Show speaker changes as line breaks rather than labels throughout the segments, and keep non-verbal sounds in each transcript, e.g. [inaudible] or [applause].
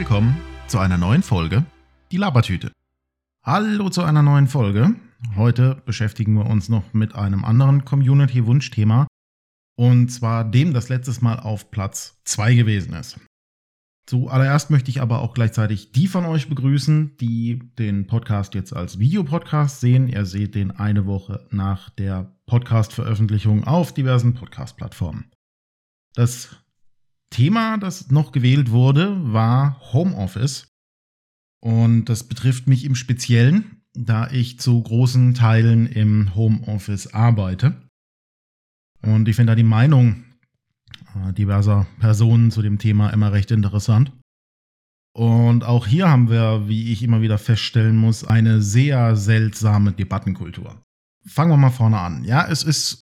willkommen zu einer neuen Folge Die Labertüte. Hallo zu einer neuen Folge. Heute beschäftigen wir uns noch mit einem anderen Community-Wunschthema und zwar dem, das letztes Mal auf Platz 2 gewesen ist. Zuallererst möchte ich aber auch gleichzeitig die von euch begrüßen, die den Podcast jetzt als Videopodcast sehen. Ihr seht den eine Woche nach der Podcast-Veröffentlichung auf diversen Podcast-Plattformen. Das Thema, das noch gewählt wurde, war Homeoffice. Und das betrifft mich im Speziellen, da ich zu großen Teilen im Homeoffice arbeite. Und ich finde da die Meinung äh, diverser Personen zu dem Thema immer recht interessant. Und auch hier haben wir, wie ich immer wieder feststellen muss, eine sehr seltsame Debattenkultur. Fangen wir mal vorne an. Ja, es ist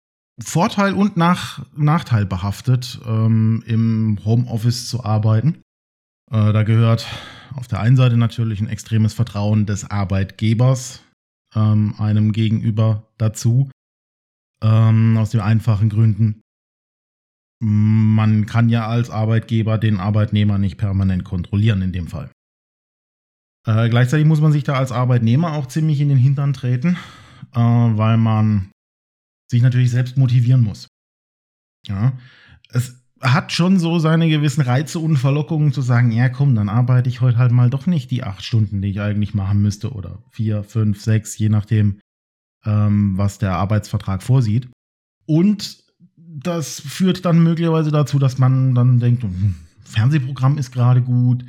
Vorteil und Nach Nachteil behaftet, ähm, im Homeoffice zu arbeiten. Äh, da gehört auf der einen Seite natürlich ein extremes Vertrauen des Arbeitgebers ähm, einem gegenüber dazu. Ähm, aus den einfachen Gründen, man kann ja als Arbeitgeber den Arbeitnehmer nicht permanent kontrollieren in dem Fall. Äh, gleichzeitig muss man sich da als Arbeitnehmer auch ziemlich in den Hintern treten, äh, weil man sich natürlich selbst motivieren muss. Ja, es hat schon so seine gewissen Reize und Verlockungen zu sagen, ja komm, dann arbeite ich heute halt mal doch nicht die acht Stunden, die ich eigentlich machen müsste oder vier, fünf, sechs, je nachdem, ähm, was der Arbeitsvertrag vorsieht. Und das führt dann möglicherweise dazu, dass man dann denkt, hm, Fernsehprogramm ist gerade gut.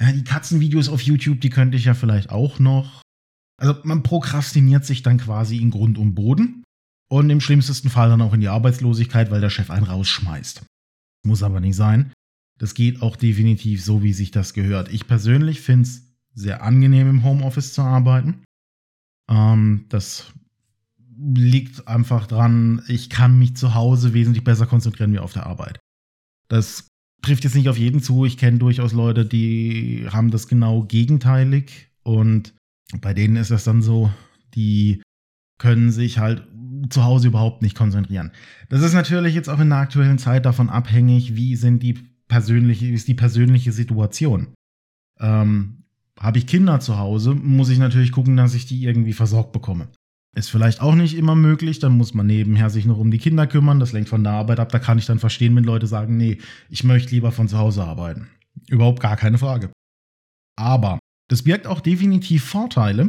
Ja, die Katzenvideos auf YouTube, die könnte ich ja vielleicht auch noch. Also man prokrastiniert sich dann quasi in Grund und Boden und im schlimmsten Fall dann auch in die Arbeitslosigkeit, weil der Chef einen rausschmeißt. Muss aber nicht sein. Das geht auch definitiv so, wie sich das gehört. Ich persönlich finde es sehr angenehm, im Homeoffice zu arbeiten. Ähm, das liegt einfach dran, ich kann mich zu Hause wesentlich besser konzentrieren wie auf der Arbeit. Das trifft jetzt nicht auf jeden zu. Ich kenne durchaus Leute, die haben das genau gegenteilig und bei denen ist das dann so, die können sich halt zu Hause überhaupt nicht konzentrieren. Das ist natürlich jetzt auch in der aktuellen Zeit davon abhängig, wie sind die persönliche, ist die persönliche Situation. Ähm, Habe ich Kinder zu Hause, muss ich natürlich gucken, dass ich die irgendwie versorgt bekomme. Ist vielleicht auch nicht immer möglich, dann muss man nebenher sich noch um die Kinder kümmern, das lenkt von der Arbeit ab, da kann ich dann verstehen, wenn Leute sagen, nee, ich möchte lieber von zu Hause arbeiten. Überhaupt gar keine Frage. Aber das birgt auch definitiv Vorteile,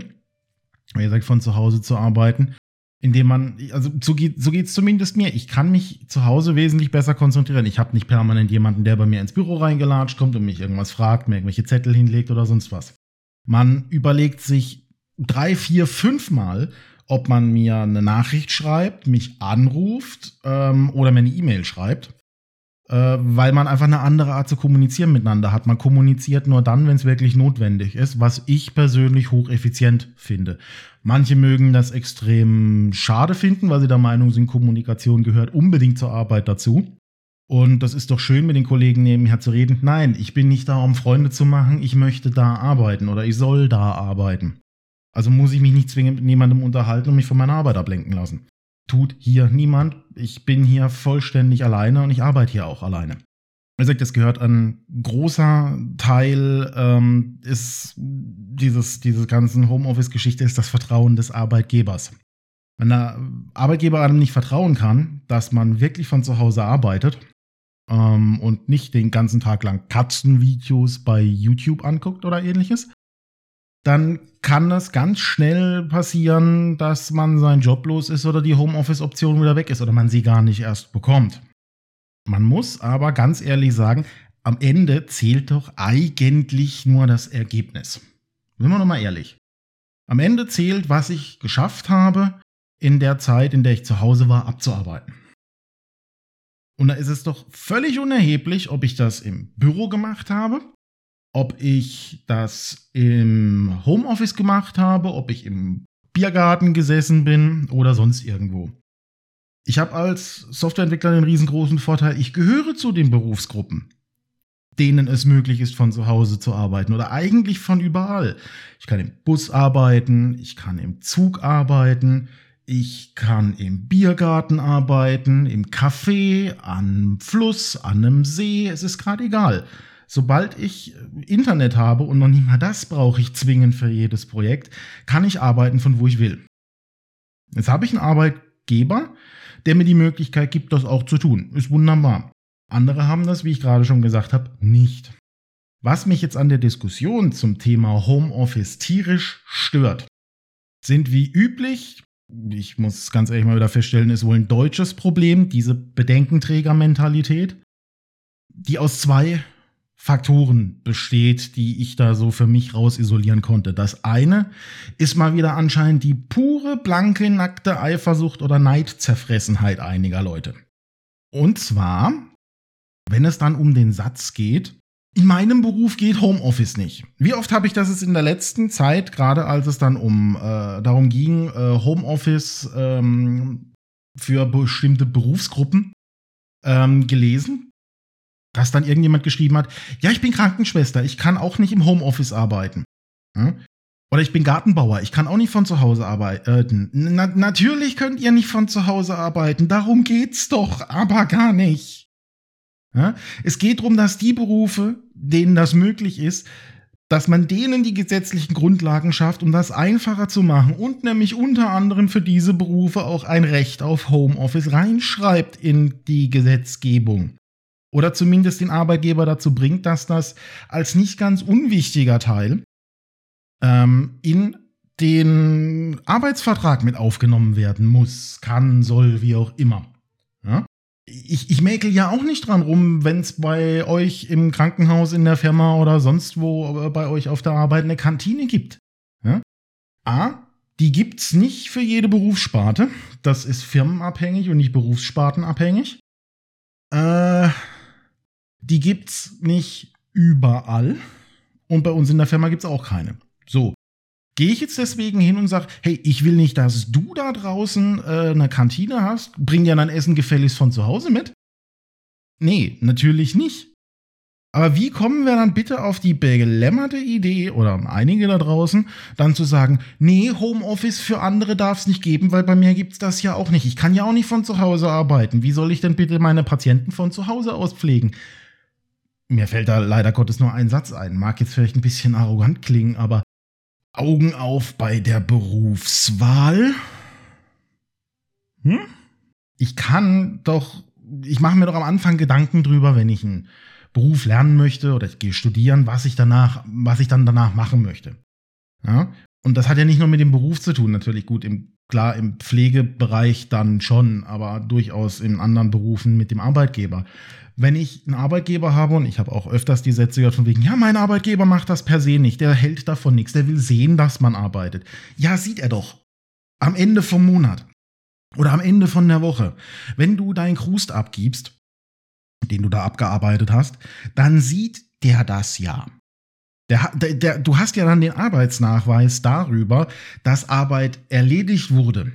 wie gesagt, von zu Hause zu arbeiten, indem man, also so geht so geht's zumindest mir. Ich kann mich zu Hause wesentlich besser konzentrieren. Ich habe nicht permanent jemanden, der bei mir ins Büro reingelatscht kommt und mich irgendwas fragt, mir irgendwelche Zettel hinlegt oder sonst was. Man überlegt sich drei, vier, fünf Mal, ob man mir eine Nachricht schreibt, mich anruft ähm, oder mir eine E-Mail schreibt, weil man einfach eine andere Art zu kommunizieren miteinander hat. Man kommuniziert nur dann, wenn es wirklich notwendig ist, was ich persönlich hocheffizient finde. Manche mögen das extrem schade finden, weil sie der Meinung sind, Kommunikation gehört unbedingt zur Arbeit dazu. Und das ist doch schön, mit den Kollegen nebenher zu reden. Nein, ich bin nicht da, um Freunde zu machen. Ich möchte da arbeiten oder ich soll da arbeiten. Also muss ich mich nicht zwingend mit niemandem unterhalten und mich von meiner Arbeit ablenken lassen. Tut hier niemand. Ich bin hier vollständig alleine und ich arbeite hier auch alleine. Wie gesagt, das gehört ein großer Teil, ähm, ist dieses, diese ganzen Homeoffice-Geschichte, ist das Vertrauen des Arbeitgebers. Wenn der Arbeitgeber einem nicht vertrauen kann, dass man wirklich von zu Hause arbeitet ähm, und nicht den ganzen Tag lang Katzenvideos bei YouTube anguckt oder ähnliches, dann kann es ganz schnell passieren, dass man seinen Job los ist oder die Homeoffice-Option wieder weg ist oder man sie gar nicht erst bekommt. Man muss aber ganz ehrlich sagen, am Ende zählt doch eigentlich nur das Ergebnis. Sind wir nochmal ehrlich. Am Ende zählt, was ich geschafft habe, in der Zeit, in der ich zu Hause war, abzuarbeiten. Und da ist es doch völlig unerheblich, ob ich das im Büro gemacht habe ob ich das im Homeoffice gemacht habe, ob ich im Biergarten gesessen bin oder sonst irgendwo. Ich habe als Softwareentwickler den riesengroßen Vorteil, ich gehöre zu den Berufsgruppen, denen es möglich ist, von zu Hause zu arbeiten oder eigentlich von überall. Ich kann im Bus arbeiten, ich kann im Zug arbeiten, ich kann im Biergarten arbeiten, im Café, am Fluss, an einem See, es ist gerade egal. Sobald ich Internet habe und noch nicht mal das brauche ich zwingend für jedes Projekt, kann ich arbeiten von wo ich will. Jetzt habe ich einen Arbeitgeber, der mir die Möglichkeit gibt, das auch zu tun. Ist wunderbar. Andere haben das, wie ich gerade schon gesagt habe, nicht. Was mich jetzt an der Diskussion zum Thema Homeoffice tierisch stört, sind wie üblich, ich muss ganz ehrlich mal wieder feststellen, ist wohl ein deutsches Problem, diese Bedenkenträgermentalität, die aus zwei Faktoren besteht, die ich da so für mich raus isolieren konnte. Das eine ist mal wieder anscheinend die pure, blanke, nackte Eifersucht oder Neidzerfressenheit einiger Leute. Und zwar, wenn es dann um den Satz geht, in meinem Beruf geht Homeoffice nicht. Wie oft habe ich das jetzt in der letzten Zeit, gerade als es dann um äh, darum ging, äh, Homeoffice ähm, für bestimmte Berufsgruppen ähm, gelesen, dass dann irgendjemand geschrieben hat, ja, ich bin Krankenschwester, ich kann auch nicht im Homeoffice arbeiten. Hm? Oder ich bin Gartenbauer, ich kann auch nicht von zu Hause arbeiten. Na, natürlich könnt ihr nicht von zu Hause arbeiten, darum geht's doch, aber gar nicht. Ja? Es geht darum, dass die Berufe, denen das möglich ist, dass man denen die gesetzlichen Grundlagen schafft, um das einfacher zu machen und nämlich unter anderem für diese Berufe auch ein Recht auf Homeoffice reinschreibt in die Gesetzgebung. Oder zumindest den Arbeitgeber dazu bringt, dass das als nicht ganz unwichtiger Teil ähm, in den Arbeitsvertrag mit aufgenommen werden muss, kann, soll, wie auch immer. Ja? ich, ich mäkel ja auch nicht dran rum, wenn es bei euch im Krankenhaus, in der Firma oder sonst wo äh, bei euch auf der Arbeit eine Kantine gibt. Ja? A, die gibt's nicht für jede Berufssparte. Das ist firmenabhängig und nicht berufsspartenabhängig. Äh, die gibt's nicht überall. Und bei uns in der Firma gibt's auch keine. So, Gehe ich jetzt deswegen hin und sage, hey, ich will nicht, dass du da draußen äh, eine Kantine hast, bring dir dein Essen gefälligst von zu Hause mit? Nee, natürlich nicht. Aber wie kommen wir dann bitte auf die belämmerte Idee, oder einige da draußen, dann zu sagen, nee, Homeoffice für andere darf es nicht geben, weil bei mir gibt es das ja auch nicht. Ich kann ja auch nicht von zu Hause arbeiten. Wie soll ich denn bitte meine Patienten von zu Hause aus pflegen? Mir fällt da leider Gottes nur ein Satz ein. Mag jetzt vielleicht ein bisschen arrogant klingen, aber Augen auf bei der Berufswahl. Hm? Ich kann doch, ich mache mir doch am Anfang Gedanken drüber, wenn ich einen Beruf lernen möchte oder ich gehe studieren, was ich danach, was ich dann danach machen möchte. Ja? Und das hat ja nicht nur mit dem Beruf zu tun, natürlich gut, im, klar im Pflegebereich dann schon, aber durchaus in anderen Berufen mit dem Arbeitgeber wenn ich einen Arbeitgeber habe, und ich habe auch öfters die Sätze gehört von wegen, ja, mein Arbeitgeber macht das per se nicht, der hält davon nichts, der will sehen, dass man arbeitet. Ja, sieht er doch. Am Ende vom Monat oder am Ende von der Woche. Wenn du deinen Krust abgibst, den du da abgearbeitet hast, dann sieht der das ja. Der, der, der, du hast ja dann den Arbeitsnachweis darüber, dass Arbeit erledigt wurde.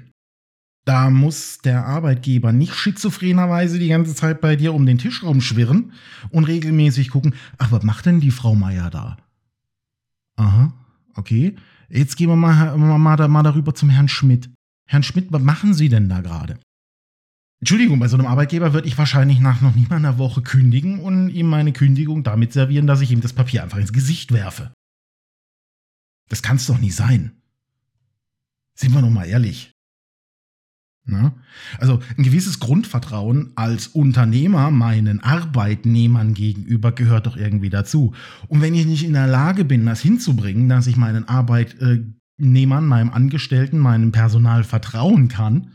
Da muss der Arbeitgeber nicht schizophrenerweise die ganze Zeit bei dir um den Tisch rumschwirren und regelmäßig gucken, ach, was macht denn die Frau Meier da? Aha, okay. Jetzt gehen wir mal, mal, mal darüber zum Herrn Schmidt. Herrn Schmidt, was machen Sie denn da gerade? Entschuldigung, bei so einem Arbeitgeber würde ich wahrscheinlich nach noch nicht mal einer Woche kündigen und ihm meine Kündigung damit servieren, dass ich ihm das Papier einfach ins Gesicht werfe. Das kann es doch nicht sein. Sind wir noch mal ehrlich. Ne? Also ein gewisses Grundvertrauen als Unternehmer meinen Arbeitnehmern gegenüber gehört doch irgendwie dazu. Und wenn ich nicht in der Lage bin, das hinzubringen, dass ich meinen Arbeitnehmern, meinem Angestellten, meinem Personal vertrauen kann,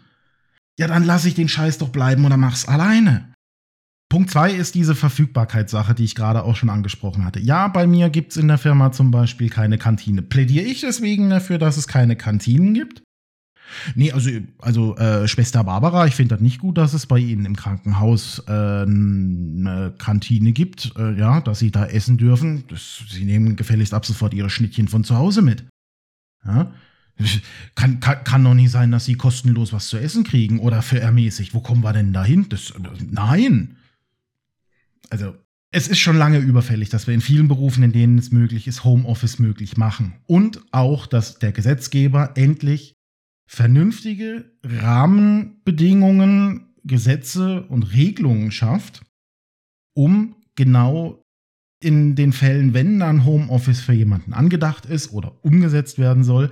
ja, dann lasse ich den Scheiß doch bleiben oder mach's alleine. Punkt zwei ist diese Verfügbarkeitssache, die ich gerade auch schon angesprochen hatte. Ja, bei mir gibt's in der Firma zum Beispiel keine Kantine. Plädiere ich deswegen dafür, dass es keine Kantinen gibt? Nee, also, also äh, Schwester Barbara, ich finde das nicht gut, dass es bei Ihnen im Krankenhaus äh, eine Kantine gibt, äh, ja, dass Sie da essen dürfen. Das, Sie nehmen gefälligst ab sofort Ihre Schnittchen von zu Hause mit. Ja? Kann, kann, kann doch nicht sein, dass Sie kostenlos was zu essen kriegen oder für ermäßigt. Wo kommen wir denn dahin? Das, nein. Also, es ist schon lange überfällig, dass wir in vielen Berufen, in denen es möglich ist, Homeoffice möglich machen. Und auch, dass der Gesetzgeber endlich vernünftige Rahmenbedingungen, Gesetze und Regelungen schafft, um genau in den Fällen, wenn dann Homeoffice für jemanden angedacht ist oder umgesetzt werden soll,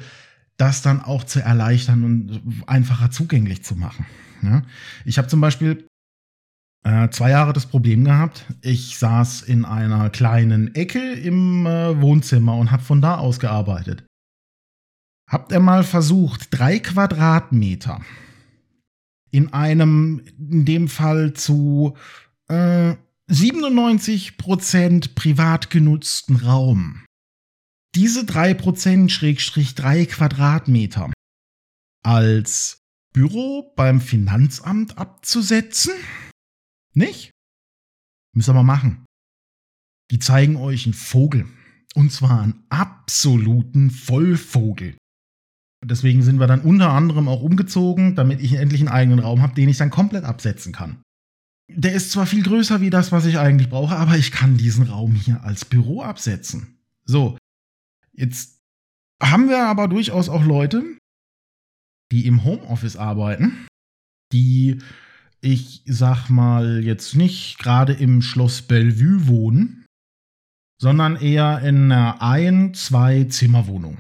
das dann auch zu erleichtern und einfacher zugänglich zu machen. Ja? Ich habe zum Beispiel äh, zwei Jahre das Problem gehabt. Ich saß in einer kleinen Ecke im äh, Wohnzimmer und habe von da aus gearbeitet. Habt ihr mal versucht, drei Quadratmeter in einem, in dem Fall zu äh, 97% privat genutzten Raum, diese 3% Schrägstrich 3 Quadratmeter als Büro beim Finanzamt abzusetzen? Nicht? Müssen wir mal machen. Die zeigen euch einen Vogel. Und zwar einen absoluten Vollvogel. Deswegen sind wir dann unter anderem auch umgezogen, damit ich endlich einen eigenen Raum habe, den ich dann komplett absetzen kann. Der ist zwar viel größer wie das, was ich eigentlich brauche, aber ich kann diesen Raum hier als Büro absetzen. So, jetzt haben wir aber durchaus auch Leute, die im Homeoffice arbeiten, die ich sag mal jetzt nicht gerade im Schloss Bellevue wohnen, sondern eher in einer ein-, zwei Zimmerwohnung.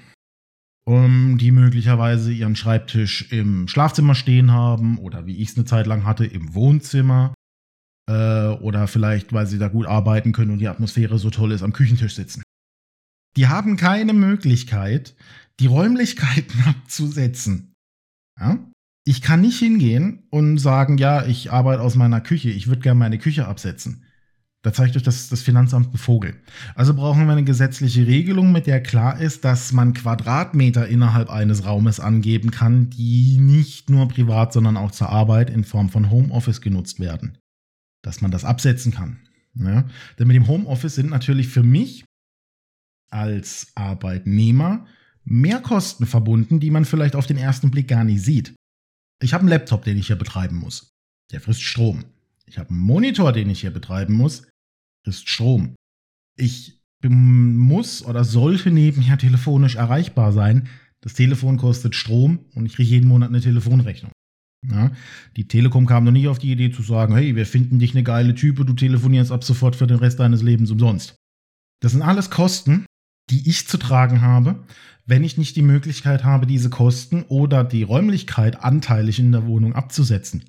Um, die möglicherweise ihren Schreibtisch im Schlafzimmer stehen haben oder wie ich es eine Zeit lang hatte, im Wohnzimmer. Äh, oder vielleicht, weil sie da gut arbeiten können und die Atmosphäre so toll ist, am Küchentisch sitzen. Die haben keine Möglichkeit, die Räumlichkeiten [laughs] abzusetzen. Ja? Ich kann nicht hingehen und sagen, ja, ich arbeite aus meiner Küche, ich würde gerne meine Küche absetzen. Da zeigt euch das, das Finanzamt ein Vogel. Also brauchen wir eine gesetzliche Regelung, mit der klar ist, dass man Quadratmeter innerhalb eines Raumes angeben kann, die nicht nur privat, sondern auch zur Arbeit in Form von Homeoffice genutzt werden. Dass man das absetzen kann. Ja? Denn mit dem Homeoffice sind natürlich für mich als Arbeitnehmer mehr Kosten verbunden, die man vielleicht auf den ersten Blick gar nicht sieht. Ich habe einen Laptop, den ich hier betreiben muss. Der frisst Strom. Ich habe einen Monitor, den ich hier betreiben muss. Frisst Strom. Ich muss oder sollte nebenher telefonisch erreichbar sein. Das Telefon kostet Strom und ich kriege jeden Monat eine Telefonrechnung. Ja, die Telekom kam noch nie auf die Idee zu sagen, hey, wir finden dich eine geile Type, du telefonierst ab sofort für den Rest deines Lebens umsonst. Das sind alles Kosten, die ich zu tragen habe, wenn ich nicht die Möglichkeit habe, diese Kosten oder die Räumlichkeit anteilig in der Wohnung abzusetzen.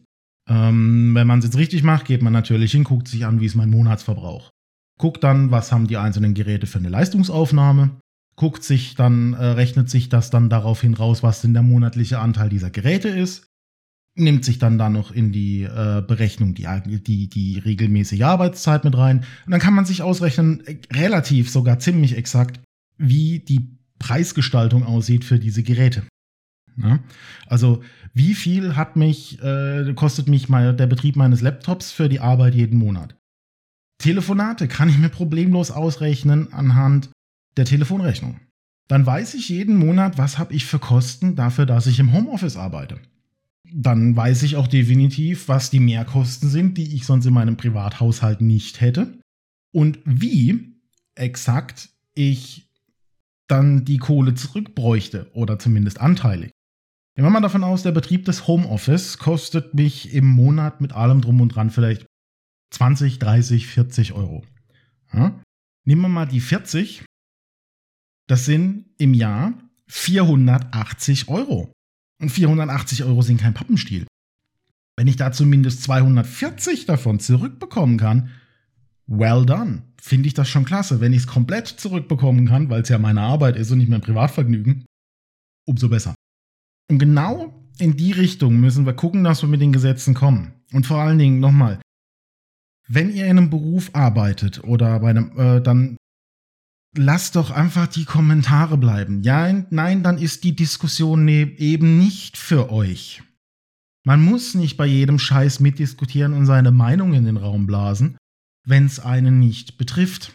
Ähm, wenn man es jetzt richtig macht, geht man natürlich hin, guckt sich an, wie ist mein Monatsverbrauch. Guckt dann, was haben die einzelnen Geräte für eine Leistungsaufnahme. Guckt sich dann, äh, rechnet sich das dann daraufhin raus, was denn der monatliche Anteil dieser Geräte ist. Nimmt sich dann da noch in die äh, Berechnung die, die, die regelmäßige Arbeitszeit mit rein. Und dann kann man sich ausrechnen, äh, relativ sogar ziemlich exakt, wie die Preisgestaltung aussieht für diese Geräte. Ja? Also wie viel hat mich, äh, kostet mich mal der Betrieb meines Laptops für die Arbeit jeden Monat? Telefonate kann ich mir problemlos ausrechnen anhand der Telefonrechnung. Dann weiß ich jeden Monat, was habe ich für Kosten dafür, dass ich im Homeoffice arbeite. Dann weiß ich auch definitiv, was die Mehrkosten sind, die ich sonst in meinem Privathaushalt nicht hätte. Und wie exakt ich dann die Kohle zurückbräuchte oder zumindest anteilig. Nehmen wir mal davon aus, der Betrieb des Homeoffice kostet mich im Monat mit allem drum und dran vielleicht 20, 30, 40 Euro. Ja? Nehmen wir mal die 40. Das sind im Jahr 480 Euro. Und 480 Euro sind kein Pappenstiel. Wenn ich da zumindest 240 davon zurückbekommen kann, well done. Finde ich das schon klasse. Wenn ich es komplett zurückbekommen kann, weil es ja meine Arbeit ist und nicht mein Privatvergnügen, umso besser. Und genau in die Richtung müssen wir gucken, dass wir mit den Gesetzen kommen. Und vor allen Dingen nochmal, wenn ihr in einem Beruf arbeitet oder bei einem, äh, dann lasst doch einfach die Kommentare bleiben. Ja, nein, dann ist die Diskussion ne, eben nicht für euch. Man muss nicht bei jedem Scheiß mitdiskutieren und seine Meinung in den Raum blasen, wenn es einen nicht betrifft.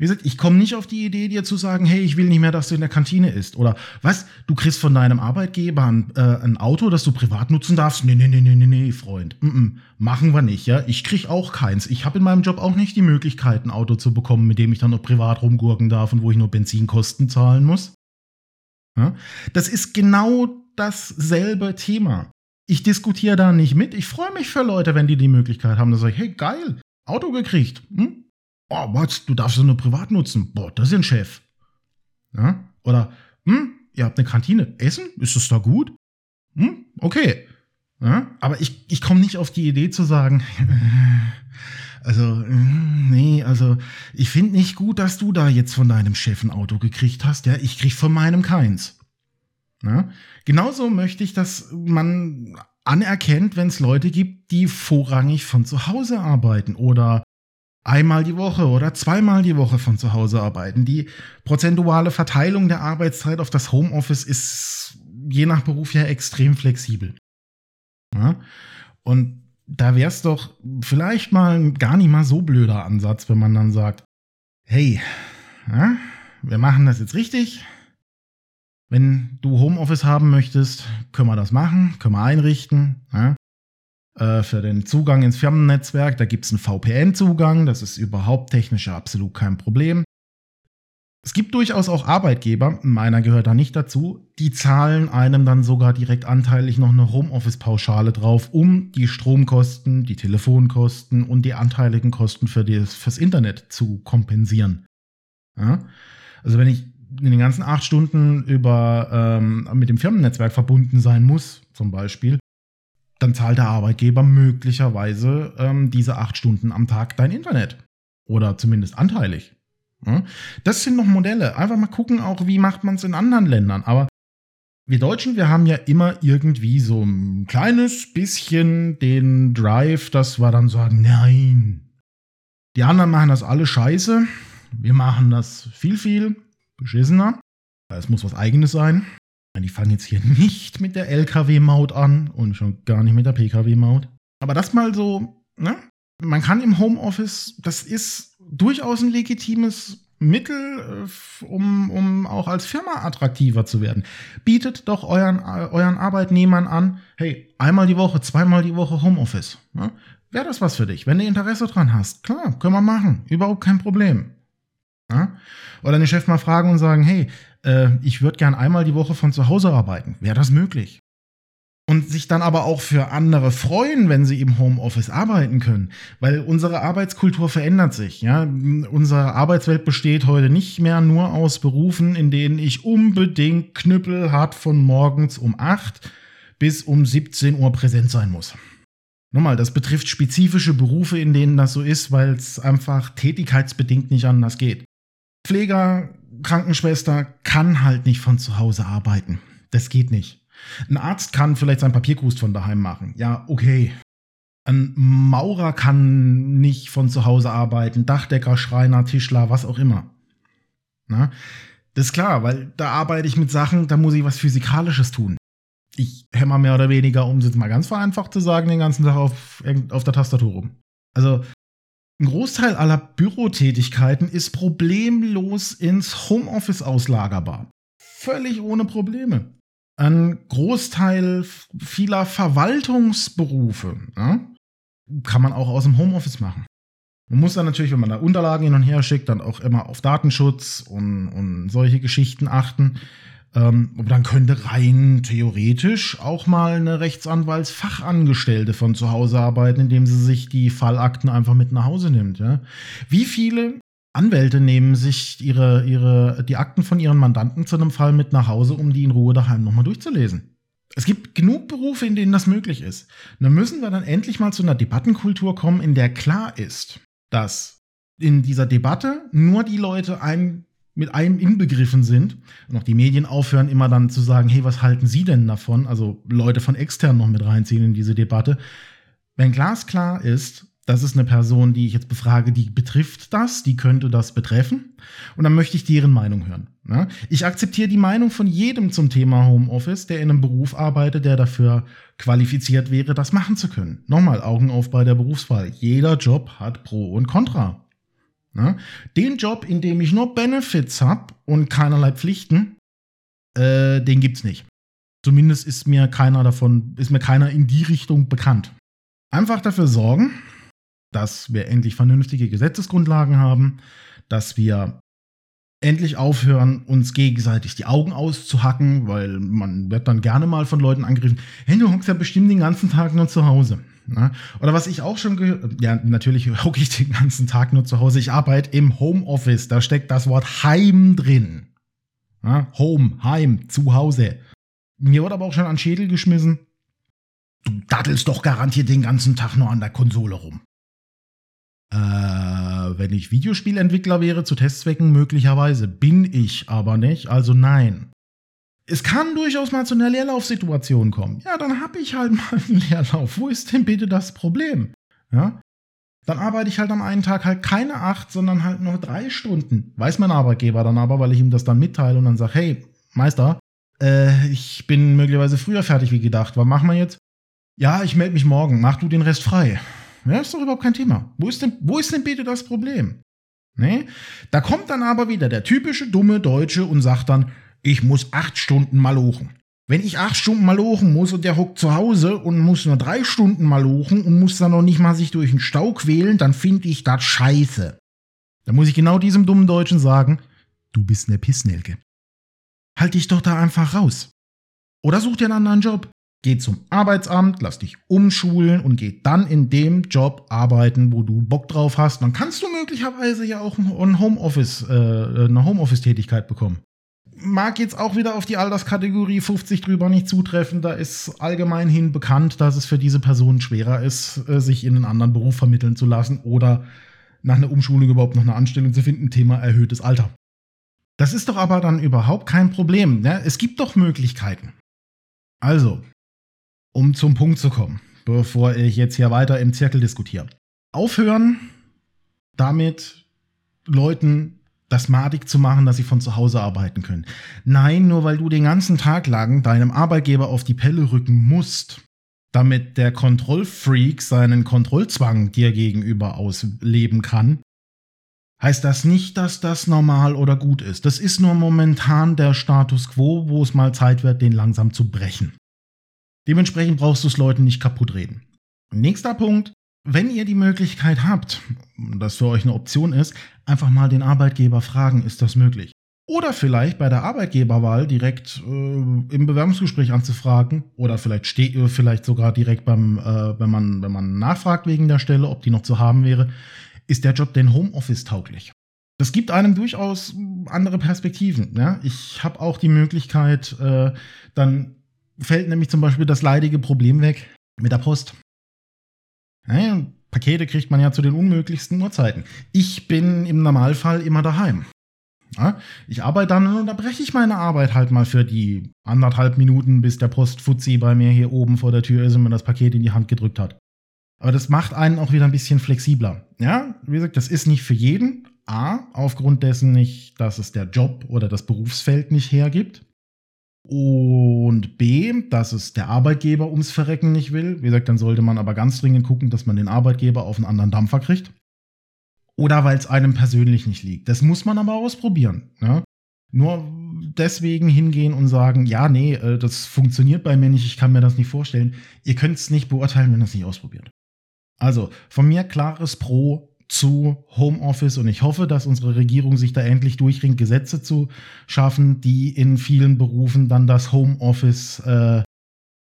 Wie gesagt, ich komme nicht auf die Idee, dir zu sagen, hey, ich will nicht mehr, dass du in der Kantine isst. Oder was, du kriegst von deinem Arbeitgeber ein, äh, ein Auto, das du privat nutzen darfst? Nee, nee, nee, nee, nee, nee, Freund. Mm -mm. Machen wir nicht, ja. Ich krieg auch keins. Ich habe in meinem Job auch nicht die Möglichkeit, ein Auto zu bekommen, mit dem ich dann noch privat rumgurken darf und wo ich nur Benzinkosten zahlen muss. Ja? Das ist genau dasselbe Thema. Ich diskutiere da nicht mit. Ich freue mich für Leute, wenn die die Möglichkeit haben. Da sage ich, hey, geil, Auto gekriegt. Hm? oh, was, du darfst so nur privat nutzen. Boah, das ist ein Chef. Ja? Oder, hm, ihr habt eine Kantine. Essen? Ist das da gut? Hm, okay. Ja? Aber ich, ich komme nicht auf die Idee zu sagen, [laughs] also, nee, also, ich finde nicht gut, dass du da jetzt von deinem Chef ein Auto gekriegt hast. Ja, ich krieg von meinem keins. Ja? Genauso möchte ich, dass man anerkennt, wenn es Leute gibt, die vorrangig von zu Hause arbeiten oder einmal die Woche oder zweimal die Woche von zu Hause arbeiten. Die prozentuale Verteilung der Arbeitszeit auf das Homeoffice ist je nach Beruf ja extrem flexibel. Ja? Und da wäre es doch vielleicht mal gar nicht mal so blöder Ansatz, wenn man dann sagt, hey, ja, wir machen das jetzt richtig. Wenn du Homeoffice haben möchtest, können wir das machen, können wir einrichten. Ja? Äh, für den Zugang ins Firmennetzwerk, da gibt es einen VPN-Zugang, das ist überhaupt technisch absolut kein Problem. Es gibt durchaus auch Arbeitgeber, meiner gehört da nicht dazu, die zahlen einem dann sogar direkt anteilig noch eine Homeoffice-Pauschale drauf, um die Stromkosten, die Telefonkosten und die anteiligen Kosten für das, fürs Internet zu kompensieren. Ja? Also wenn ich in den ganzen acht Stunden über ähm, mit dem Firmennetzwerk verbunden sein muss, zum Beispiel, dann zahlt der Arbeitgeber möglicherweise ähm, diese acht Stunden am Tag dein Internet. Oder zumindest anteilig. Das sind noch Modelle. Einfach mal gucken, auch wie macht man es in anderen Ländern. Aber wir Deutschen, wir haben ja immer irgendwie so ein kleines bisschen den Drive, dass wir dann sagen, nein. Die anderen machen das alle scheiße. Wir machen das viel, viel beschissener. Es muss was eigenes sein. Die fangen jetzt hier nicht mit der LKW-Maut an und schon gar nicht mit der PKW-Maut. Aber das mal so, ne? Man kann im Homeoffice, das ist durchaus ein legitimes Mittel, äh, um, um auch als Firma attraktiver zu werden. Bietet doch euren, euren Arbeitnehmern an, hey, einmal die Woche, zweimal die Woche Homeoffice. Ne? Wäre das was für dich? Wenn du Interesse dran hast, klar, können wir machen. Überhaupt kein Problem. Ja? Oder den Chef mal fragen und sagen, hey, äh, ich würde gern einmal die Woche von zu Hause arbeiten. Wäre das möglich? und sich dann aber auch für andere freuen, wenn sie im Homeoffice arbeiten können, weil unsere Arbeitskultur verändert sich. Ja, unsere Arbeitswelt besteht heute nicht mehr nur aus Berufen, in denen ich unbedingt knüppelhart von morgens um 8 bis um 17 Uhr präsent sein muss. Nochmal, das betrifft spezifische Berufe, in denen das so ist, weil es einfach tätigkeitsbedingt nicht anders geht. Pfleger, Krankenschwester kann halt nicht von zu Hause arbeiten. Das geht nicht. Ein Arzt kann vielleicht seinen Papierkrust von daheim machen. Ja, okay. Ein Maurer kann nicht von zu Hause arbeiten. Dachdecker, Schreiner, Tischler, was auch immer. Na? Das ist klar, weil da arbeite ich mit Sachen, da muss ich was Physikalisches tun. Ich hämmer mehr oder weniger, um es jetzt mal ganz vereinfacht zu sagen, den ganzen Tag auf, auf der Tastatur rum. Also, ein Großteil aller Bürotätigkeiten ist problemlos ins Homeoffice auslagerbar. Völlig ohne Probleme ein Großteil vieler Verwaltungsberufe ja, kann man auch aus dem Homeoffice machen. Man muss dann natürlich, wenn man da Unterlagen hin und her schickt, dann auch immer auf Datenschutz und, und solche Geschichten achten. Ähm, aber dann könnte rein theoretisch auch mal eine Rechtsanwaltsfachangestellte von zu Hause arbeiten, indem sie sich die Fallakten einfach mit nach Hause nimmt. Ja? Wie viele Anwälte nehmen sich ihre, ihre, die Akten von ihren Mandanten zu einem Fall mit nach Hause, um die in Ruhe daheim nochmal durchzulesen. Es gibt genug Berufe, in denen das möglich ist. Und dann müssen wir dann endlich mal zu einer Debattenkultur kommen, in der klar ist, dass in dieser Debatte nur die Leute ein, mit einem inbegriffen sind und auch die Medien aufhören, immer dann zu sagen, hey, was halten Sie denn davon? Also Leute von extern noch mit reinziehen in diese Debatte. Wenn glasklar ist, das ist eine Person, die ich jetzt befrage, die betrifft das, die könnte das betreffen. Und dann möchte ich deren Meinung hören. Ne? Ich akzeptiere die Meinung von jedem zum Thema Homeoffice, der in einem Beruf arbeitet, der dafür qualifiziert wäre, das machen zu können. Nochmal, Augen auf bei der Berufswahl. Jeder Job hat Pro und Contra. Ne? Den Job, in dem ich nur Benefits habe und keinerlei Pflichten, äh, den gibt's nicht. Zumindest ist mir keiner davon, ist mir keiner in die Richtung bekannt. Einfach dafür sorgen, dass wir endlich vernünftige Gesetzesgrundlagen haben, dass wir endlich aufhören, uns gegenseitig die Augen auszuhacken, weil man wird dann gerne mal von Leuten angegriffen, hey, du hockst ja bestimmt den ganzen Tag nur zu Hause. Ne? Oder was ich auch schon gehört, ja, natürlich hocke ich den ganzen Tag nur zu Hause. Ich arbeite im Homeoffice, da steckt das Wort Heim drin. Ja, Home, Heim, zu Hause. Mir wurde aber auch schon an Schädel geschmissen. Du dattelst doch garantiert den ganzen Tag nur an der Konsole rum. Äh, wenn ich Videospielentwickler wäre, zu Testzwecken möglicherweise. Bin ich aber nicht, also nein. Es kann durchaus mal zu einer Leerlaufsituation kommen. Ja, dann habe ich halt [laughs] mal einen Leerlauf. Wo ist denn bitte das Problem? Ja? Dann arbeite ich halt am einen Tag halt keine acht, sondern halt nur drei Stunden. Weiß mein Arbeitgeber dann aber, weil ich ihm das dann mitteile und dann sage, hey, Meister, äh, ich bin möglicherweise früher fertig wie gedacht. Was machen wir jetzt? Ja, ich melde mich morgen. Mach du den Rest frei. Ja, ist doch überhaupt kein Thema. Wo ist denn, wo ist denn bitte das Problem? Nee? Da kommt dann aber wieder der typische dumme Deutsche und sagt dann, ich muss acht Stunden malochen. Wenn ich acht Stunden malochen muss und der hockt zu Hause und muss nur drei Stunden malochen und muss dann noch nicht mal sich durch den Stau quälen, dann finde ich das scheiße. Da muss ich genau diesem dummen Deutschen sagen, du bist ne Pissnelke. Halt dich doch da einfach raus. Oder such dir einen anderen Job. Geh zum Arbeitsamt, lass dich umschulen und geh dann in dem Job arbeiten, wo du Bock drauf hast. Dann kannst du möglicherweise ja auch ein Homeoffice, äh, eine Homeoffice-Tätigkeit bekommen. Mag jetzt auch wieder auf die Alterskategorie 50 drüber nicht zutreffen. Da ist allgemein hin bekannt, dass es für diese Person schwerer ist, äh, sich in einen anderen Beruf vermitteln zu lassen oder nach einer Umschulung überhaupt noch eine Anstellung zu finden. Thema erhöhtes Alter. Das ist doch aber dann überhaupt kein Problem. Ne? Es gibt doch Möglichkeiten. Also, um zum Punkt zu kommen, bevor ich jetzt hier weiter im Zirkel diskutiere. Aufhören damit Leuten das madig zu machen, dass sie von zu Hause arbeiten können. Nein, nur weil du den ganzen Tag lang deinem Arbeitgeber auf die Pelle rücken musst, damit der Kontrollfreak seinen Kontrollzwang dir gegenüber ausleben kann, heißt das nicht, dass das normal oder gut ist. Das ist nur momentan der Status quo, wo es mal Zeit wird, den langsam zu brechen. Dementsprechend brauchst du es Leuten nicht kaputt reden. Nächster Punkt. Wenn ihr die Möglichkeit habt, das für euch eine Option ist, einfach mal den Arbeitgeber fragen, ist das möglich? Oder vielleicht bei der Arbeitgeberwahl direkt äh, im Bewerbungsgespräch anzufragen oder vielleicht, steht, äh, vielleicht sogar direkt beim, äh, wenn, man, wenn man nachfragt wegen der Stelle, ob die noch zu haben wäre, ist der Job denn Homeoffice tauglich? Das gibt einem durchaus andere Perspektiven. Ja? Ich habe auch die Möglichkeit, äh, dann fällt nämlich zum Beispiel das leidige Problem weg mit der Post. Ja, Pakete kriegt man ja zu den unmöglichsten Uhrzeiten. Ich bin im Normalfall immer daheim. Ja, ich arbeite dann und unterbreche ich meine Arbeit halt mal für die anderthalb Minuten, bis der Postfuzzi bei mir hier oben vor der Tür ist und mir das Paket in die Hand gedrückt hat. Aber das macht einen auch wieder ein bisschen flexibler. Ja, wie gesagt, das ist nicht für jeden. A, aufgrund dessen nicht, dass es der Job oder das Berufsfeld nicht hergibt. Und B, dass es der Arbeitgeber ums Verrecken nicht will. Wie gesagt, dann sollte man aber ganz dringend gucken, dass man den Arbeitgeber auf einen anderen Dampfer kriegt. Oder weil es einem persönlich nicht liegt. Das muss man aber ausprobieren. Ne? Nur deswegen hingehen und sagen, ja, nee, äh, das funktioniert bei mir nicht, ich kann mir das nicht vorstellen. Ihr könnt es nicht beurteilen, wenn ihr es nicht ausprobiert. Also von mir klares Pro zu Homeoffice und ich hoffe, dass unsere Regierung sich da endlich durchringt, Gesetze zu schaffen, die in vielen Berufen dann das Homeoffice äh,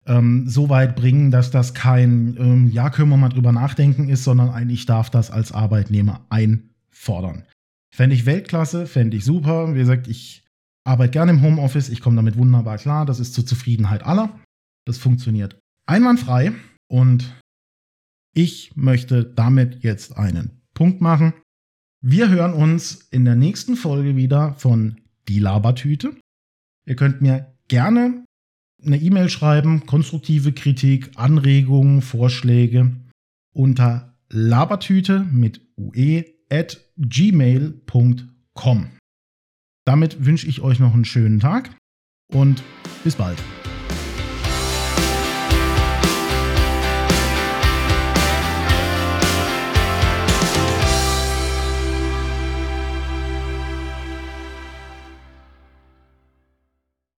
ähm, so weit bringen, dass das kein, ähm, ja, können wir mal drüber nachdenken ist, sondern ein, ich darf das als Arbeitnehmer einfordern. Fände ich Weltklasse, fände ich super. Wie gesagt, ich arbeite gerne im Homeoffice, ich komme damit wunderbar klar, das ist zur Zufriedenheit aller. Das funktioniert einwandfrei und ich möchte damit jetzt einen Punkt machen. Wir hören uns in der nächsten Folge wieder von Die Labertüte. Ihr könnt mir gerne eine E-Mail schreiben, konstruktive Kritik, Anregungen, Vorschläge unter labertüte mit ue at gmail.com. Damit wünsche ich euch noch einen schönen Tag und bis bald.